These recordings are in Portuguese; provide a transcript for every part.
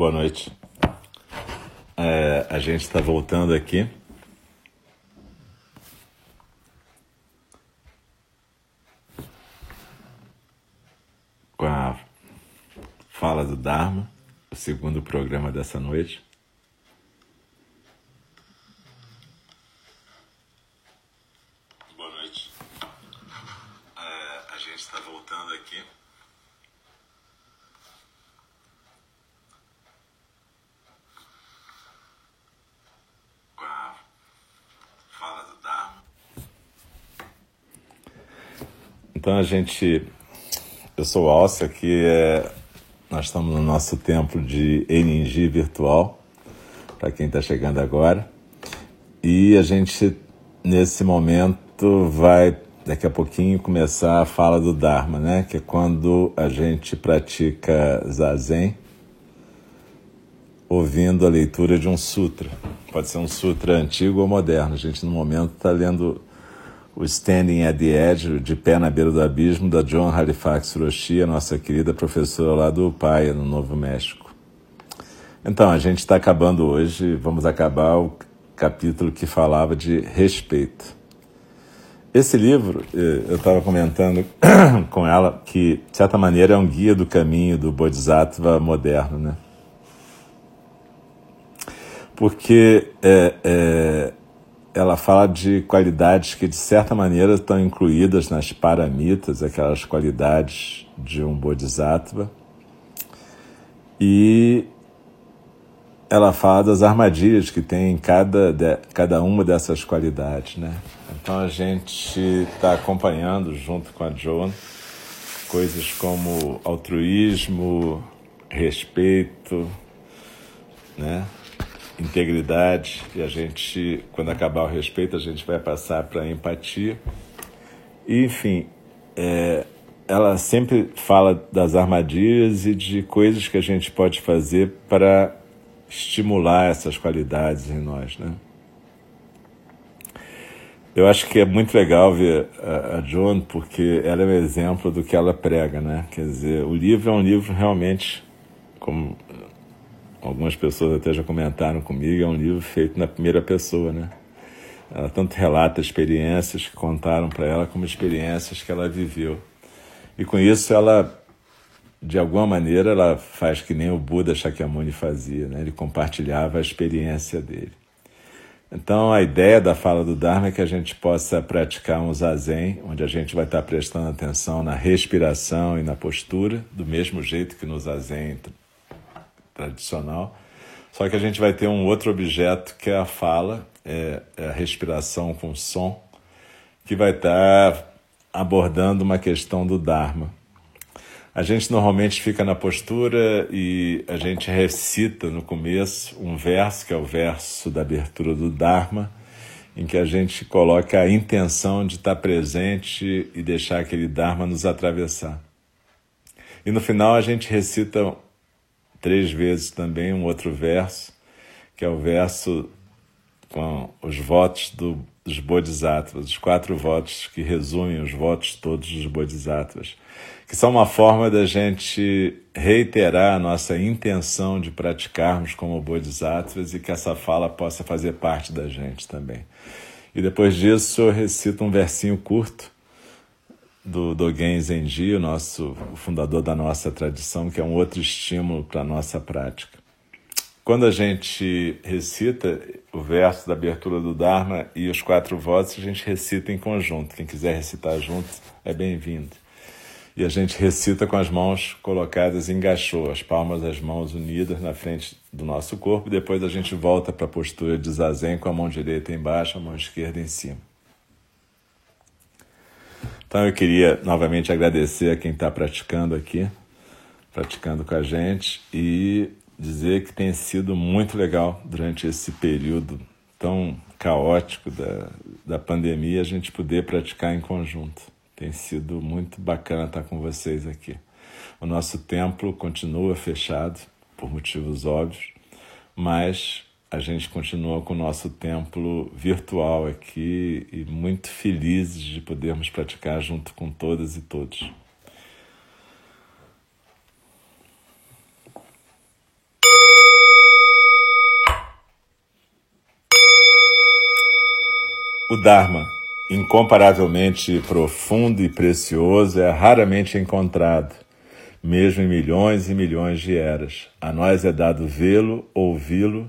Boa noite. É, a gente está voltando aqui. Com a fala do Dharma, o segundo programa dessa noite. Boa noite. É, a gente está voltando aqui. Com a fala do Dharma. Então a gente. Eu sou o Alcia, que é. Nós estamos no nosso templo de Eningi virtual, para quem está chegando agora. E a gente, nesse momento, vai daqui a pouquinho começar a fala do Dharma, né? Que é quando a gente pratica zazen ouvindo a leitura de um sutra. Pode ser um sutra antigo ou moderno. A gente, no momento, está lendo o Standing at the Edge, de pé na beira do abismo, da John Halifax Roshi, a nossa querida professora lá do Paia, no Novo México. Então, a gente está acabando hoje, vamos acabar o capítulo que falava de respeito. Esse livro, eh, eu estava comentando com ela que, de certa maneira, é um guia do caminho do Bodhisattva moderno, né? Porque é, é, ela fala de qualidades que, de certa maneira, estão incluídas nas paramitas, aquelas qualidades de um Bodhisattva. E ela fala das armadilhas que tem em cada, de, cada uma dessas qualidades, né? Então a gente está acompanhando junto com a Joan coisas como altruísmo, respeito, né? Integridade e a gente, quando acabar o respeito, a gente vai passar para empatia. E, enfim, é, ela sempre fala das armadilhas e de coisas que a gente pode fazer para estimular essas qualidades em nós, né? Eu acho que é muito legal ver a, a Joan porque ela é um exemplo do que ela prega, né? Quer dizer, o livro é um livro realmente, como algumas pessoas até já comentaram comigo, é um livro feito na primeira pessoa, né? Ela tanto relata experiências que contaram para ela como experiências que ela viveu. E com isso ela de alguma maneira ela faz que nem o Buda Shakyamuni fazia, né? Ele compartilhava a experiência dele. Então, a ideia da fala do Dharma é que a gente possa praticar um zazen, onde a gente vai estar prestando atenção na respiração e na postura, do mesmo jeito que no zazen tradicional. Só que a gente vai ter um outro objeto que é a fala, é, é a respiração com som, que vai estar abordando uma questão do Dharma. A gente normalmente fica na postura e a gente recita no começo um verso, que é o verso da abertura do Dharma, em que a gente coloca a intenção de estar presente e deixar aquele Dharma nos atravessar. E no final a gente recita três vezes também um outro verso, que é o verso com os votos do, dos Bodhisattvas, os quatro votos que resumem os votos todos dos Bodhisattvas que são uma forma da gente reiterar a nossa intenção de praticarmos como bodhisattvas e que essa fala possa fazer parte da gente também. E depois disso eu recito um versinho curto do Dogen Zenji, o nosso o fundador da nossa tradição, que é um outro estímulo para a nossa prática. Quando a gente recita o verso da abertura do Dharma e os quatro votos, a gente recita em conjunto. Quem quiser recitar junto é bem-vindo e a gente recita com as mãos colocadas em gachô, as palmas das mãos unidas na frente do nosso corpo, depois a gente volta para a postura de zazen com a mão direita embaixo, a mão esquerda em cima. Então eu queria novamente agradecer a quem está praticando aqui, praticando com a gente, e dizer que tem sido muito legal durante esse período tão caótico da, da pandemia a gente poder praticar em conjunto. Tem sido muito bacana estar com vocês aqui. O nosso templo continua fechado, por motivos óbvios, mas a gente continua com o nosso templo virtual aqui e muito felizes de podermos praticar junto com todas e todos. O Dharma, incomparavelmente profundo e precioso, é raramente encontrado, mesmo em milhões e milhões de eras. A nós é dado vê-lo, ouvi-lo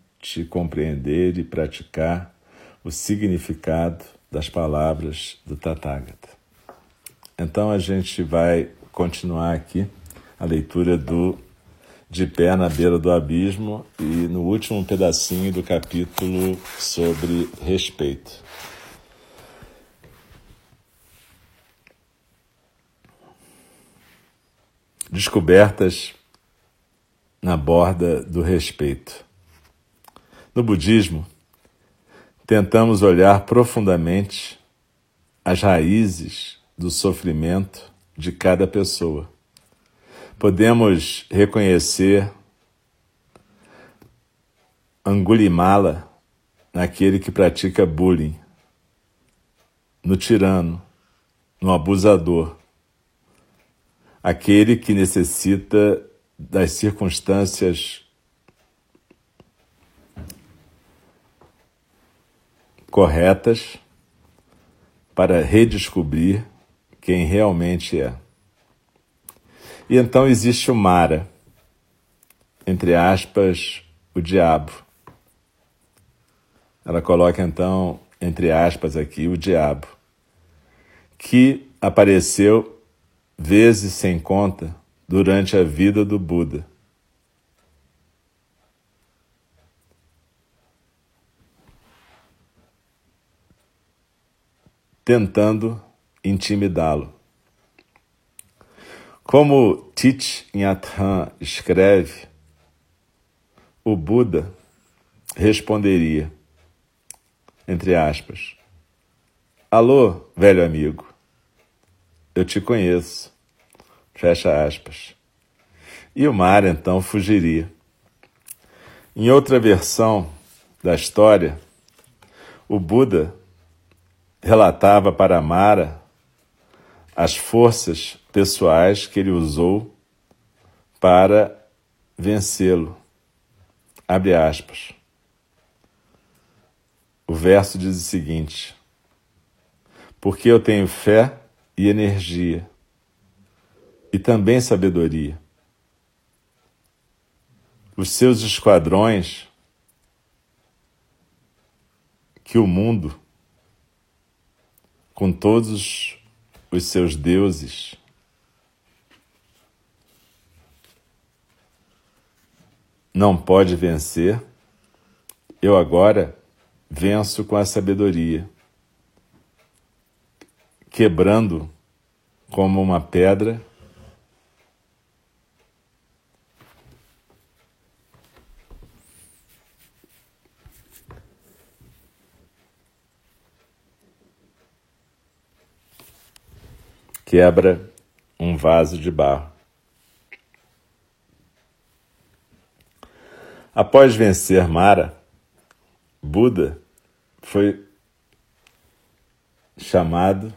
compreender e praticar o significado das palavras do Tathagata. Então a gente vai continuar aqui a leitura do De Pé na Beira do Abismo e no último pedacinho do capítulo sobre respeito. Descobertas na borda do respeito. No budismo, tentamos olhar profundamente as raízes do sofrimento de cada pessoa. Podemos reconhecer Angulimala naquele que pratica bullying, no tirano, no abusador, aquele que necessita das circunstâncias corretas para redescobrir quem realmente é. E então existe o Mara, entre aspas, o diabo. Ela coloca então, entre aspas, aqui, o diabo, que apareceu vezes sem conta durante a vida do Buda. Tentando intimidá-lo. Como Thich Nhat Hanh escreve, o Buda responderia, entre aspas, Alô, velho amigo, eu te conheço, fecha aspas. E o mar então fugiria. Em outra versão da história, o Buda relatava para Mara as forças pessoais que ele usou para vencê-lo. Abre aspas. O verso diz o seguinte: Porque eu tenho fé e energia, e também sabedoria. Os seus esquadrões que o mundo, com todos os seus deuses. Não pode vencer, eu agora venço com a sabedoria, quebrando como uma pedra quebra um vaso de barro. Após vencer Mara, Buda foi chamado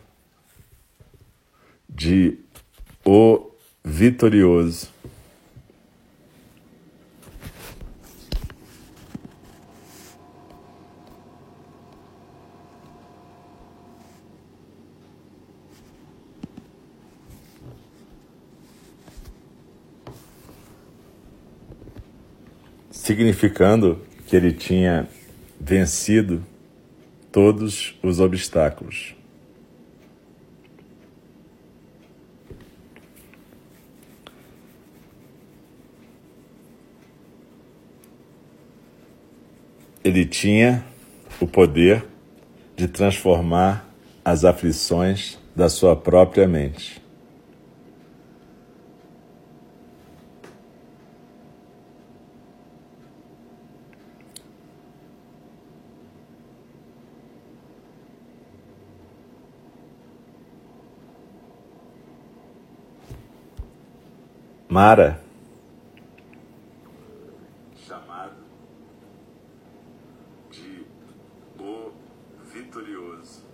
de o vitorioso. significando que ele tinha vencido todos os obstáculos. Ele tinha o poder de transformar as aflições da sua própria mente. Mara, chamado de o vitorioso.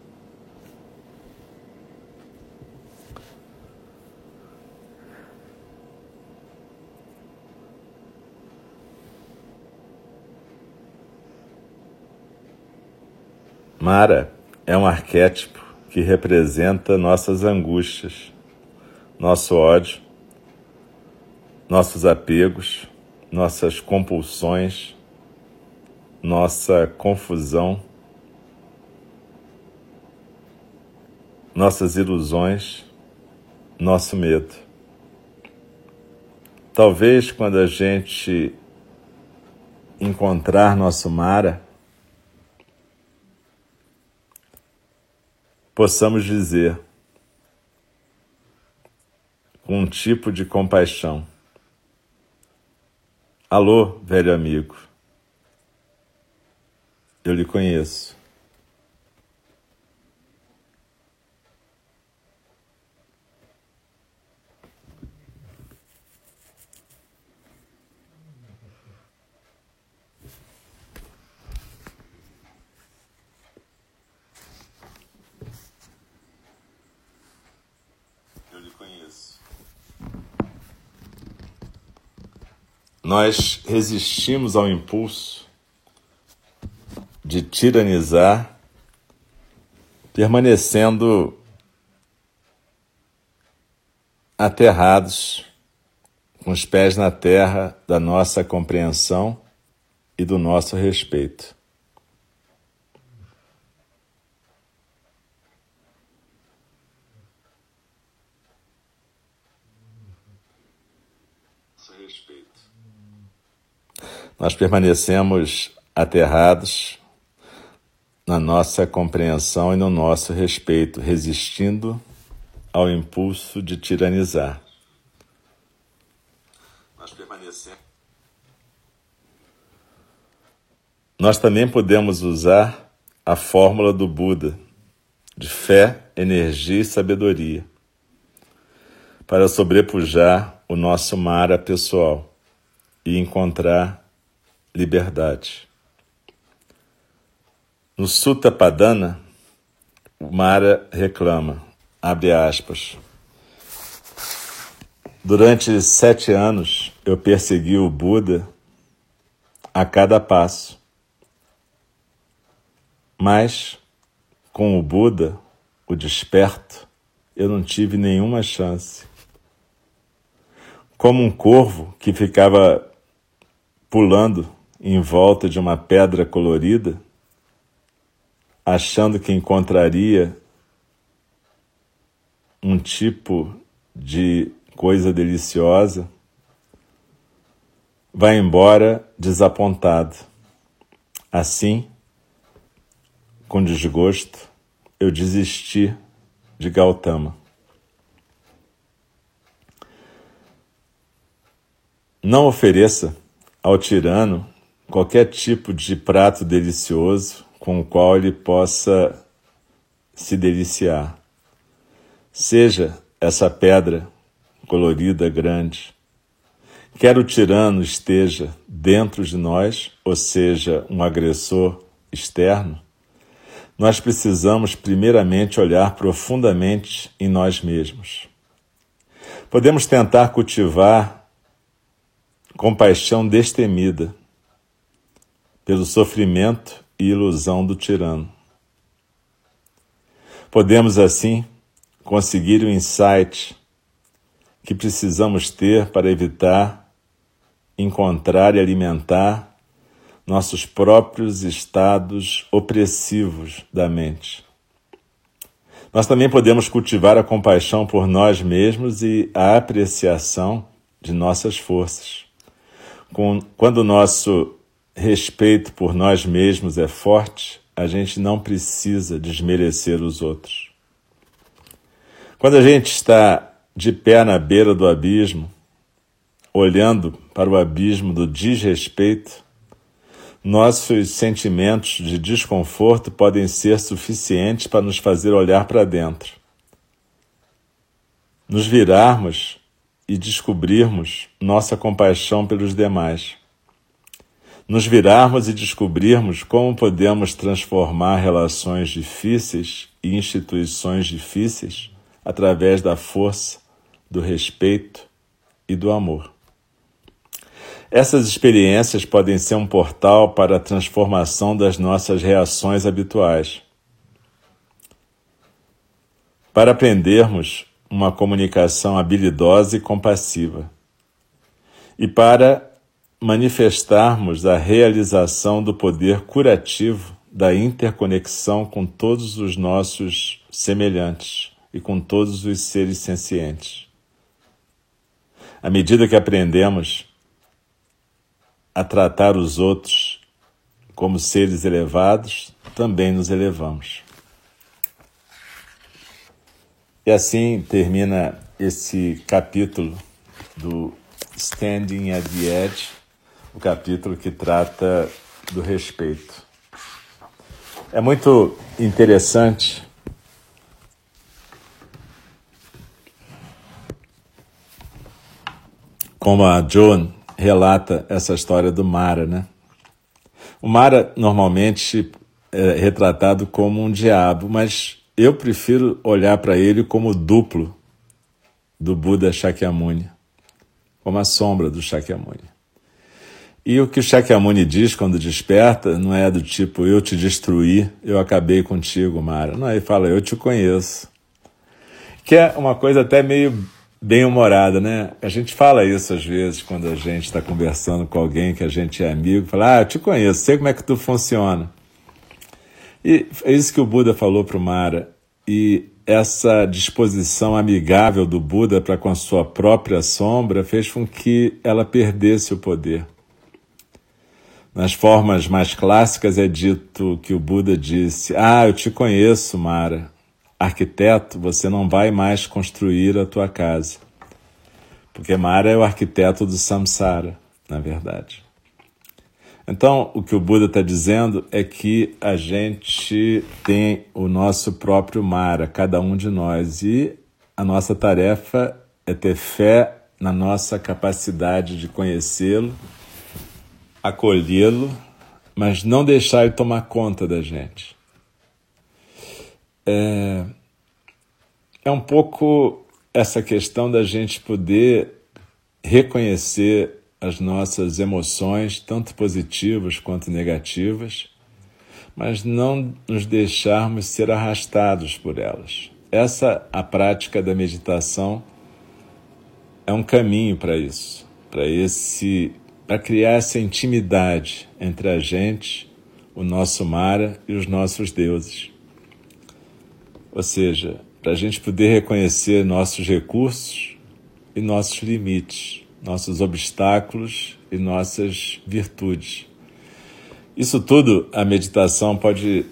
Mara é um arquétipo que representa nossas angústias, nosso ódio nossos apegos, nossas compulsões, nossa confusão, nossas ilusões, nosso medo. Talvez quando a gente encontrar nosso Mara, possamos dizer com um tipo de compaixão: Alô, velho amigo. Eu lhe conheço. Nós resistimos ao impulso de tiranizar, permanecendo aterrados, com os pés na terra da nossa compreensão e do nosso respeito. Nós permanecemos aterrados na nossa compreensão e no nosso respeito, resistindo ao impulso de tiranizar. Nós permanecemos. Nós também podemos usar a fórmula do Buda de fé, energia e sabedoria para sobrepujar o nosso mara pessoal e encontrar liberdade. No Sutta Padana, Mara reclama, abre aspas, Durante sete anos eu persegui o Buda a cada passo, mas com o Buda, o desperto, eu não tive nenhuma chance. Como um corvo que ficava pulando em volta de uma pedra colorida, achando que encontraria um tipo de coisa deliciosa, vai embora desapontado. Assim, com desgosto, eu desisti de Gautama. Não ofereça ao tirano qualquer tipo de prato delicioso com o qual ele possa se deliciar. Seja essa pedra colorida grande, quer o tirano esteja dentro de nós, ou seja, um agressor externo, nós precisamos primeiramente olhar profundamente em nós mesmos. Podemos tentar cultivar compaixão destemida pelo sofrimento e ilusão do tirano. Podemos, assim, conseguir o insight que precisamos ter para evitar, encontrar e alimentar nossos próprios estados opressivos da mente. Nós também podemos cultivar a compaixão por nós mesmos e a apreciação de nossas forças. Quando o nosso respeito por nós mesmos é forte, a gente não precisa desmerecer os outros. Quando a gente está de pé na beira do abismo, olhando para o abismo do desrespeito, nossos sentimentos de desconforto podem ser suficientes para nos fazer olhar para dentro. Nos virarmos e descobrirmos nossa compaixão pelos demais. Nos virarmos e descobrirmos como podemos transformar relações difíceis e instituições difíceis através da força, do respeito e do amor. Essas experiências podem ser um portal para a transformação das nossas reações habituais. Para aprendermos uma comunicação habilidosa e compassiva. E para manifestarmos a realização do poder curativo da interconexão com todos os nossos semelhantes e com todos os seres sencientes. À medida que aprendemos a tratar os outros como seres elevados, também nos elevamos. E assim termina esse capítulo do Standing at the Edge, o capítulo que trata do respeito. É muito interessante como a Joan relata essa história do Mara, né? O Mara normalmente é retratado como um diabo, mas eu prefiro olhar para ele como duplo do Buda Shakyamuni, como a sombra do Shakyamuni. E o que o Shakyamuni diz quando desperta não é do tipo eu te destruí, eu acabei contigo, Mara. Não, ele fala eu te conheço. Que é uma coisa até meio bem-humorada, né? A gente fala isso às vezes quando a gente está conversando com alguém que a gente é amigo, fala, ah, eu te conheço, sei como é que tu funciona. E é isso que o Buda falou para o Mara. E essa disposição amigável do Buda para com a sua própria sombra fez com que ela perdesse o poder. Nas formas mais clássicas é dito que o Buda disse: Ah, eu te conheço, Mara arquiteto, você não vai mais construir a tua casa. Porque Mara é o arquiteto do samsara, na verdade. Então, o que o Buda está dizendo é que a gente tem o nosso próprio Mara, cada um de nós, e a nossa tarefa é ter fé na nossa capacidade de conhecê-lo, acolhê-lo, mas não deixar ele tomar conta da gente é, é um pouco essa questão da gente poder reconhecer as nossas emoções, tanto positivas quanto negativas, mas não nos deixarmos ser arrastados por elas. Essa a prática da meditação é um caminho para isso, para esse para criar essa intimidade entre a gente, o nosso Mara e os nossos deuses. Ou seja, para a gente poder reconhecer nossos recursos e nossos limites, nossos obstáculos e nossas virtudes. Isso tudo a meditação pode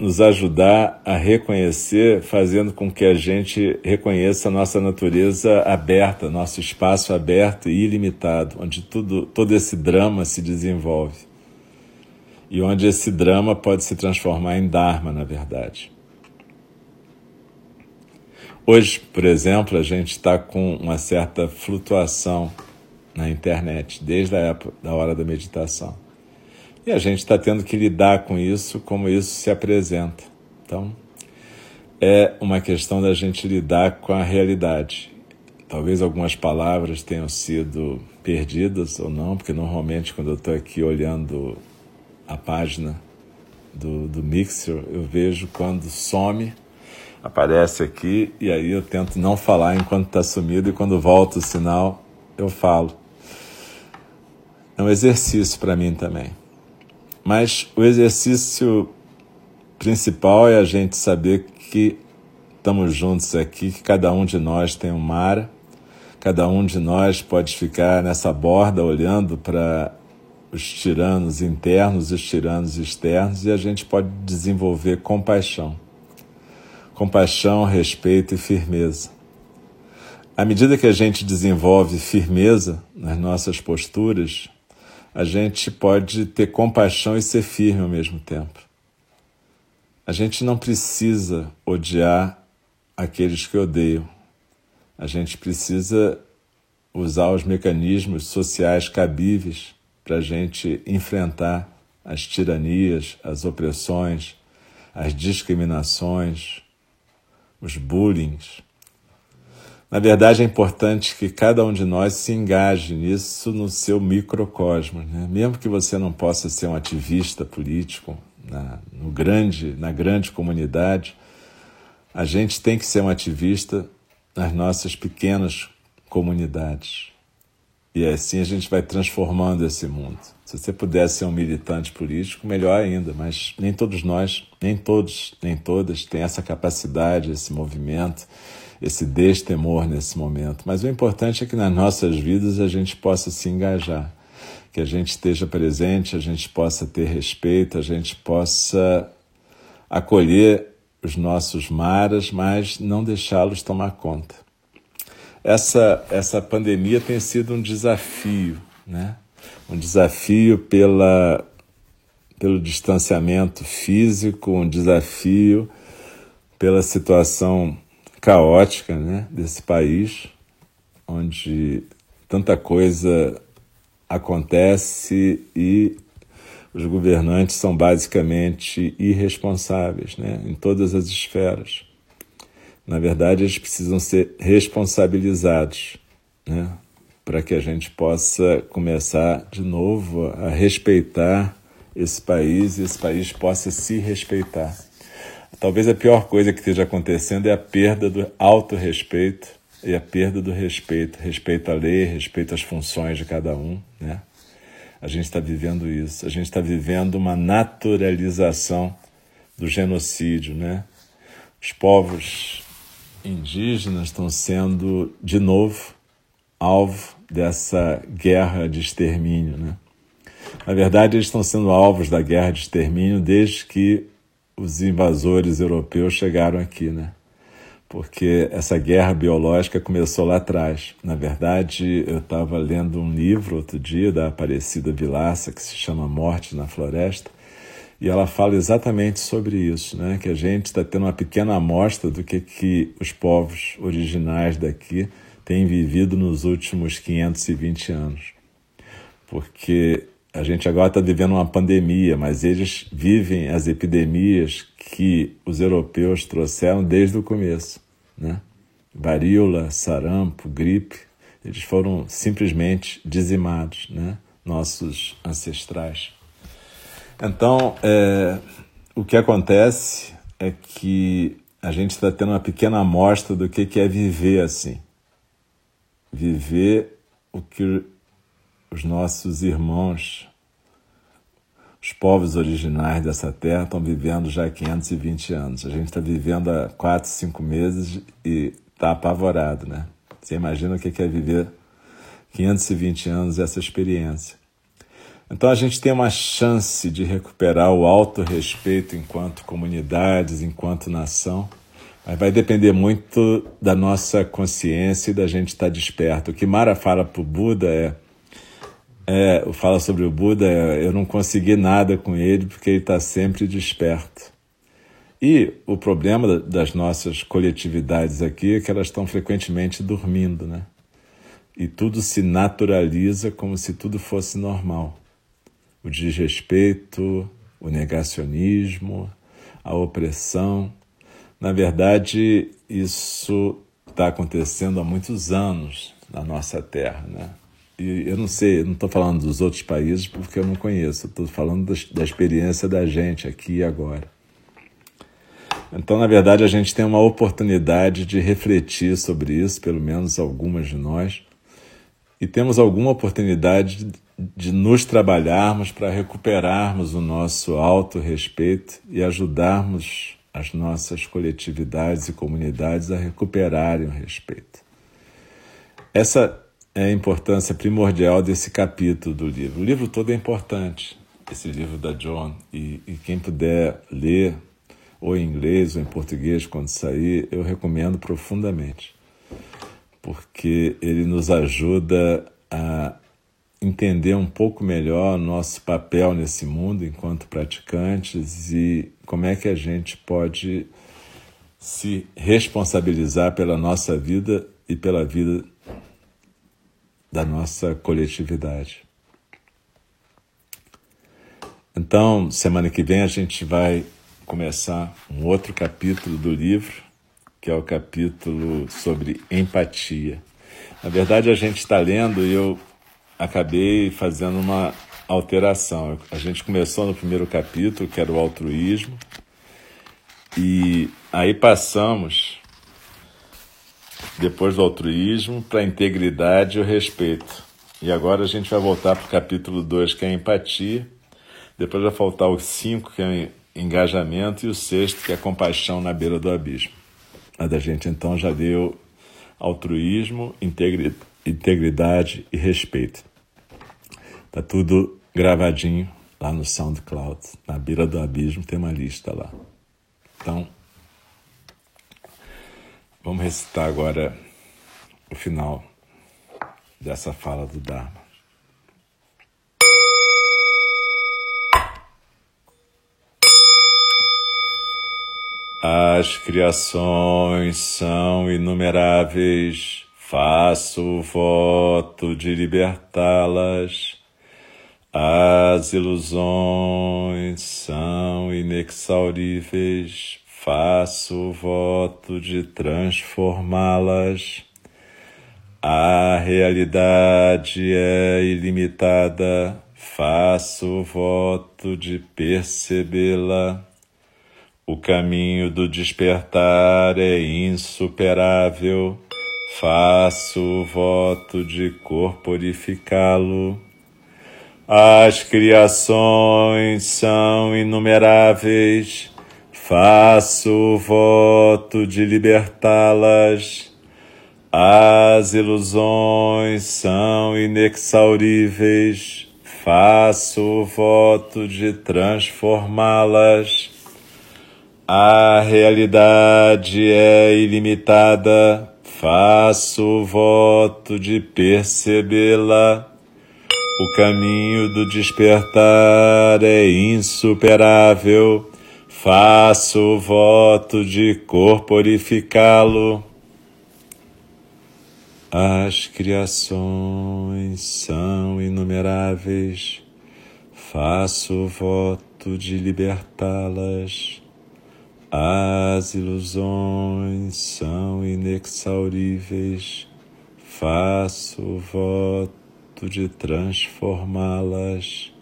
nos ajudar a reconhecer, fazendo com que a gente reconheça a nossa natureza aberta, nosso espaço aberto e ilimitado, onde tudo, todo esse drama se desenvolve. E onde esse drama pode se transformar em Dharma, na verdade. Hoje, por exemplo, a gente está com uma certa flutuação na internet, desde a época da hora da meditação. E a gente está tendo que lidar com isso, como isso se apresenta. Então, é uma questão da gente lidar com a realidade. Talvez algumas palavras tenham sido perdidas ou não, porque normalmente quando eu estou aqui olhando a página do, do Mixer, eu vejo quando some aparece aqui e aí eu tento não falar enquanto está sumido e quando volta o sinal eu falo. É um exercício para mim também. Mas o exercício principal é a gente saber que estamos juntos aqui, que cada um de nós tem um mar, cada um de nós pode ficar nessa borda olhando para os tiranos internos e os tiranos externos e a gente pode desenvolver compaixão. Compaixão, respeito e firmeza. À medida que a gente desenvolve firmeza nas nossas posturas, a gente pode ter compaixão e ser firme ao mesmo tempo. A gente não precisa odiar aqueles que odeiam. A gente precisa usar os mecanismos sociais cabíveis para a gente enfrentar as tiranias, as opressões, as discriminações, os bullying. Na verdade, é importante que cada um de nós se engaje nisso no seu microcosmos. Né? Mesmo que você não possa ser um ativista político na, no grande, na grande comunidade, a gente tem que ser um ativista nas nossas pequenas comunidades. E assim a gente vai transformando esse mundo. Se você pudesse ser um militante político, melhor ainda, mas nem todos nós, nem todos, nem todas têm essa capacidade, esse movimento, esse destemor nesse momento. Mas o importante é que nas nossas vidas a gente possa se engajar, que a gente esteja presente, a gente possa ter respeito, a gente possa acolher os nossos maras, mas não deixá-los tomar conta essa, essa pandemia tem sido um desafio, né? um desafio pela, pelo distanciamento físico, um desafio pela situação caótica né, desse país, onde tanta coisa acontece e os governantes são basicamente irresponsáveis né, em todas as esferas. Na verdade, eles precisam ser responsabilizados, né? para que a gente possa começar de novo a respeitar esse país e esse país possa se respeitar. Talvez a pior coisa que esteja acontecendo é a perda do autorrespeito e a perda do respeito. Respeito à lei, respeito às funções de cada um. Né? A gente está vivendo isso. A gente está vivendo uma naturalização do genocídio. Né? Os povos indígenas estão sendo, de novo, alvo dessa guerra de extermínio. Né? Na verdade, eles estão sendo alvos da guerra de extermínio desde que os invasores europeus chegaram aqui, né? Porque essa guerra biológica começou lá atrás. Na verdade, eu estava lendo um livro outro dia da Aparecida Vilaça que se chama Morte na Floresta, e ela fala exatamente sobre isso, né? que a gente está tendo uma pequena amostra do que, que os povos originais daqui têm vivido nos últimos 520 anos. Porque a gente agora está vivendo uma pandemia, mas eles vivem as epidemias que os europeus trouxeram desde o começo. Né? Varíola, sarampo, gripe, eles foram simplesmente dizimados, né? nossos ancestrais. Então, é, o que acontece é que a gente está tendo uma pequena amostra do que, que é viver assim. Viver o que os nossos irmãos, os povos originais dessa terra, estão vivendo já há 520 anos. A gente está vivendo há 4, 5 meses e está apavorado, né? Você imagina o que é viver 520 anos essa experiência. Então a gente tem uma chance de recuperar o autorrespeito enquanto comunidades, enquanto nação, mas vai depender muito da nossa consciência e da gente estar desperto. O que Mara fala para o Buda é, é, fala sobre o Buda eu não consegui nada com ele porque ele está sempre desperto. E o problema das nossas coletividades aqui é que elas estão frequentemente dormindo, né? E tudo se naturaliza como se tudo fosse normal o desrespeito, o negacionismo, a opressão. Na verdade, isso está acontecendo há muitos anos na nossa terra, né? E eu não sei, não estou falando dos outros países porque eu não conheço, estou falando da experiência da gente aqui e agora. Então, na verdade, a gente tem uma oportunidade de refletir sobre isso, pelo menos algumas de nós, e temos alguma oportunidade de nos trabalharmos para recuperarmos o nosso autorrespeito e ajudarmos as nossas coletividades e comunidades a recuperarem o respeito. Essa é a importância primordial desse capítulo do livro. O livro todo é importante, esse livro da John, e, e quem puder ler, ou em inglês ou em português, quando sair, eu recomendo profundamente, porque ele nos ajuda a entender um pouco melhor nosso papel nesse mundo enquanto praticantes e como é que a gente pode se responsabilizar pela nossa vida e pela vida da nossa coletividade. Então, semana que vem a gente vai começar um outro capítulo do livro, que é o capítulo sobre empatia. Na verdade, a gente está lendo e eu acabei fazendo uma alteração. A gente começou no primeiro capítulo, que era o altruísmo, e aí passamos, depois do altruísmo, para a integridade e o respeito. E agora a gente vai voltar para o capítulo 2, que é a empatia. Depois vai faltar o 5, que é engajamento, e o sexto, que é compaixão na beira do abismo. A da gente então já deu altruísmo, integridade e respeito. Tá tudo gravadinho lá no SoundCloud. Na beira do abismo tem uma lista lá. Então, vamos recitar agora o final dessa fala do Dharma. As criações são inumeráveis, faço voto de libertá-las. As ilusões são inexauríveis, faço o voto de transformá-las. A realidade é ilimitada, faço o voto de percebê-la. O caminho do despertar é insuperável, faço o voto de corporificá-lo. As criações são inumeráveis, faço voto de libertá-las. As ilusões são inexauríveis, faço o voto de transformá-las. A realidade é ilimitada, faço o voto de percebê-la. O caminho do despertar é insuperável. Faço voto de corporificá-lo. As criações são inumeráveis. Faço voto de libertá-las. As ilusões são inexauríveis. Faço voto de transformá-las.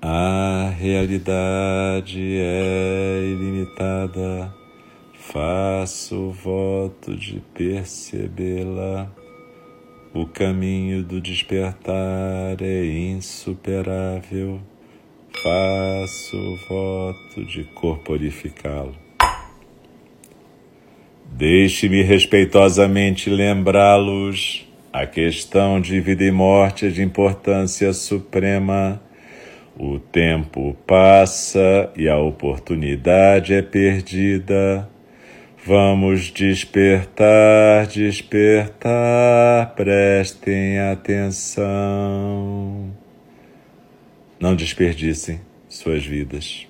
A realidade é ilimitada, faço o voto de percebê-la. O caminho do despertar é insuperável, faço o voto de corporificá-lo. Deixe-me respeitosamente lembrá-los a questão de vida e morte é de importância suprema. O tempo passa e a oportunidade é perdida. Vamos despertar, despertar, prestem atenção. Não desperdicem suas vidas.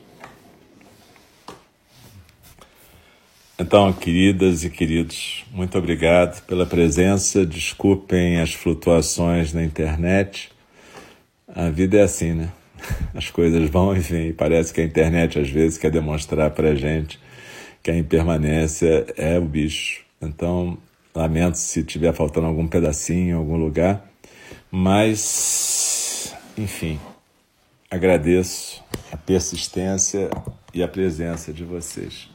Então, queridas e queridos, muito obrigado pela presença. Desculpem as flutuações na internet. A vida é assim, né? As coisas vão e vêm. Parece que a internet às vezes quer demonstrar para gente que a impermanência é o bicho. Então, lamento se estiver faltando algum pedacinho em algum lugar, mas, enfim, agradeço a persistência e a presença de vocês.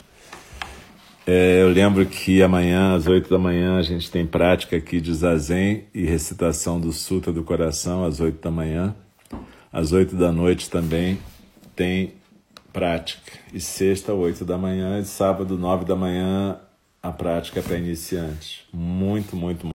É, eu lembro que amanhã, às oito da manhã, a gente tem prática aqui de Zazen e recitação do Sutra do Coração, às oito da manhã. Às oito da noite também tem prática. E sexta, oito da manhã, e sábado, nove da manhã, a prática é para iniciantes. Muito, muito, muito.